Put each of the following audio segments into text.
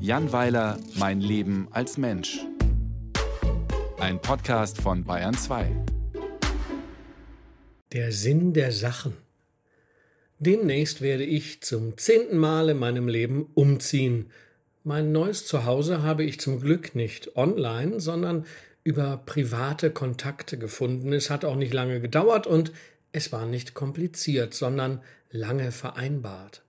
Jan Weiler, Mein Leben als Mensch. Ein Podcast von Bayern 2. Der Sinn der Sachen. Demnächst werde ich zum zehnten Mal in meinem Leben umziehen. Mein neues Zuhause habe ich zum Glück nicht online, sondern über private Kontakte gefunden. Es hat auch nicht lange gedauert und es war nicht kompliziert, sondern lange vereinbart.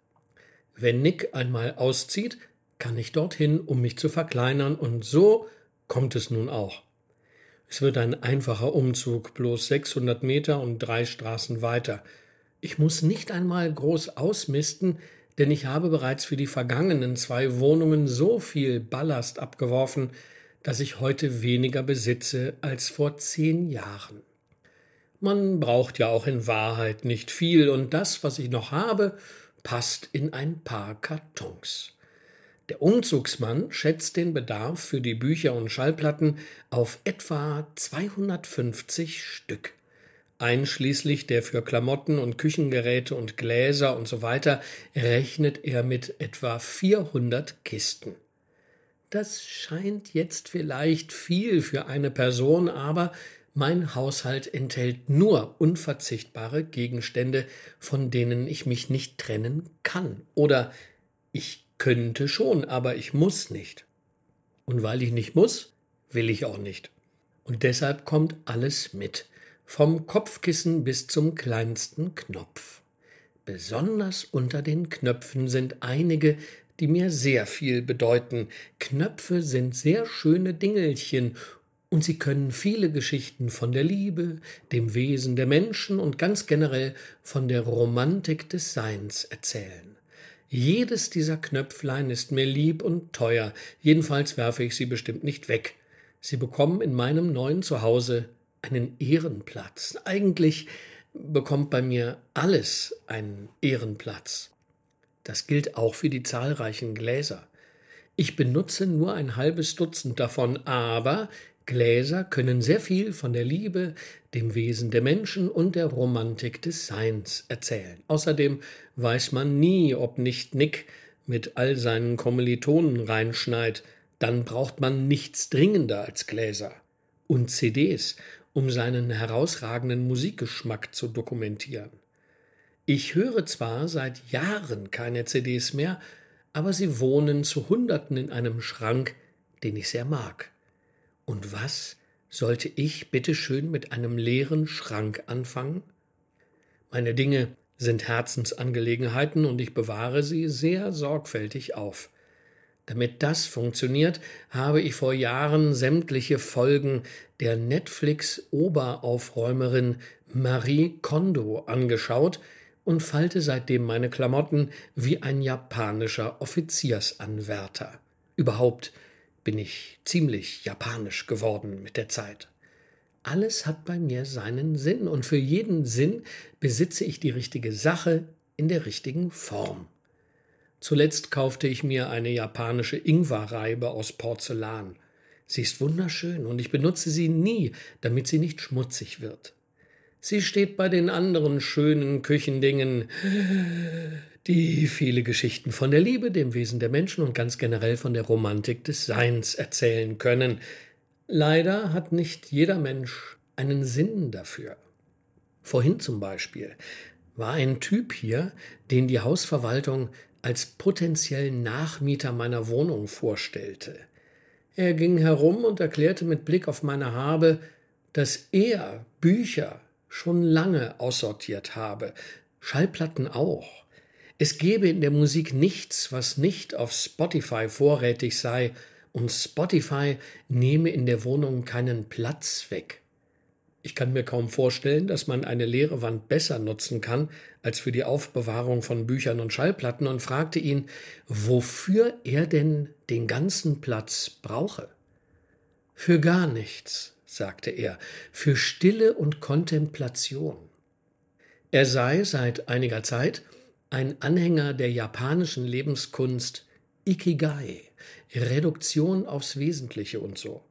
Wenn Nick einmal auszieht, kann ich dorthin, um mich zu verkleinern, und so kommt es nun auch. Es wird ein einfacher Umzug, bloß 600 Meter und drei Straßen weiter. Ich muss nicht einmal groß ausmisten, denn ich habe bereits für die vergangenen zwei Wohnungen so viel Ballast abgeworfen, dass ich heute weniger besitze als vor zehn Jahren. Man braucht ja auch in Wahrheit nicht viel, und das, was ich noch habe, passt in ein paar Kartons. Der Umzugsmann schätzt den Bedarf für die Bücher und Schallplatten auf etwa 250 Stück. Einschließlich der für Klamotten und Küchengeräte und Gläser und so weiter rechnet er mit etwa 400 Kisten. Das scheint jetzt vielleicht viel für eine Person, aber mein Haushalt enthält nur unverzichtbare Gegenstände, von denen ich mich nicht trennen kann. Oder ich könnte schon, aber ich muss nicht. Und weil ich nicht muss, will ich auch nicht. Und deshalb kommt alles mit, vom Kopfkissen bis zum kleinsten Knopf. Besonders unter den Knöpfen sind einige, die mir sehr viel bedeuten. Knöpfe sind sehr schöne Dingelchen und sie können viele Geschichten von der Liebe, dem Wesen der Menschen und ganz generell von der Romantik des Seins erzählen. Jedes dieser Knöpflein ist mir lieb und teuer, jedenfalls werfe ich sie bestimmt nicht weg. Sie bekommen in meinem neuen Zuhause einen Ehrenplatz. Eigentlich bekommt bei mir alles einen Ehrenplatz. Das gilt auch für die zahlreichen Gläser. Ich benutze nur ein halbes Dutzend davon, aber Gläser können sehr viel von der Liebe, dem Wesen der Menschen und der Romantik des Seins erzählen. Außerdem weiß man nie, ob nicht Nick mit all seinen Kommilitonen reinschneit, dann braucht man nichts dringender als Gläser und CDs, um seinen herausragenden Musikgeschmack zu dokumentieren. Ich höre zwar seit Jahren keine CDs mehr, aber sie wohnen zu Hunderten in einem Schrank, den ich sehr mag. Und was sollte ich bitteschön mit einem leeren Schrank anfangen? Meine Dinge sind Herzensangelegenheiten und ich bewahre sie sehr sorgfältig auf. Damit das funktioniert, habe ich vor Jahren sämtliche Folgen der Netflix-Oberaufräumerin Marie Kondo angeschaut und falte seitdem meine Klamotten wie ein japanischer Offiziersanwärter. Überhaupt bin ich ziemlich japanisch geworden mit der Zeit. Alles hat bei mir seinen Sinn und für jeden Sinn besitze ich die richtige Sache in der richtigen Form. Zuletzt kaufte ich mir eine japanische Ingwerreibe aus Porzellan. Sie ist wunderschön und ich benutze sie nie, damit sie nicht schmutzig wird. Sie steht bei den anderen schönen Küchendingen die viele Geschichten von der Liebe, dem Wesen der Menschen und ganz generell von der Romantik des Seins erzählen können. Leider hat nicht jeder Mensch einen Sinn dafür. Vorhin zum Beispiel war ein Typ hier, den die Hausverwaltung als potenziellen Nachmieter meiner Wohnung vorstellte. Er ging herum und erklärte mit Blick auf meine Habe, dass er Bücher schon lange aussortiert habe, Schallplatten auch. Es gäbe in der Musik nichts, was nicht auf Spotify vorrätig sei, und Spotify nehme in der Wohnung keinen Platz weg. Ich kann mir kaum vorstellen, dass man eine leere Wand besser nutzen kann als für die Aufbewahrung von Büchern und Schallplatten und fragte ihn, wofür er denn den ganzen Platz brauche. Für gar nichts, sagte er, für Stille und Kontemplation. Er sei seit einiger Zeit ein Anhänger der japanischen Lebenskunst Ikigai, Reduktion aufs Wesentliche und so.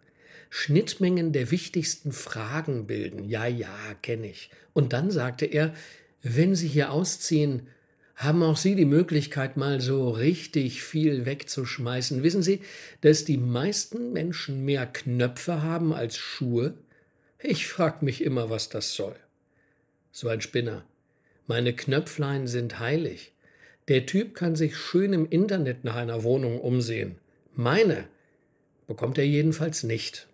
Schnittmengen der wichtigsten Fragen bilden. Ja, ja, kenne ich. Und dann sagte er, wenn Sie hier ausziehen, Haben auch Sie die Möglichkeit, mal so richtig viel wegzuschmeißen? Wissen Sie, dass die meisten Menschen mehr Knöpfe haben als Schuhe? Ich frag mich immer, was das soll. So ein Spinner. Meine Knöpflein sind heilig. Der Typ kann sich schön im Internet nach einer Wohnung umsehen. Meine bekommt er jedenfalls nicht.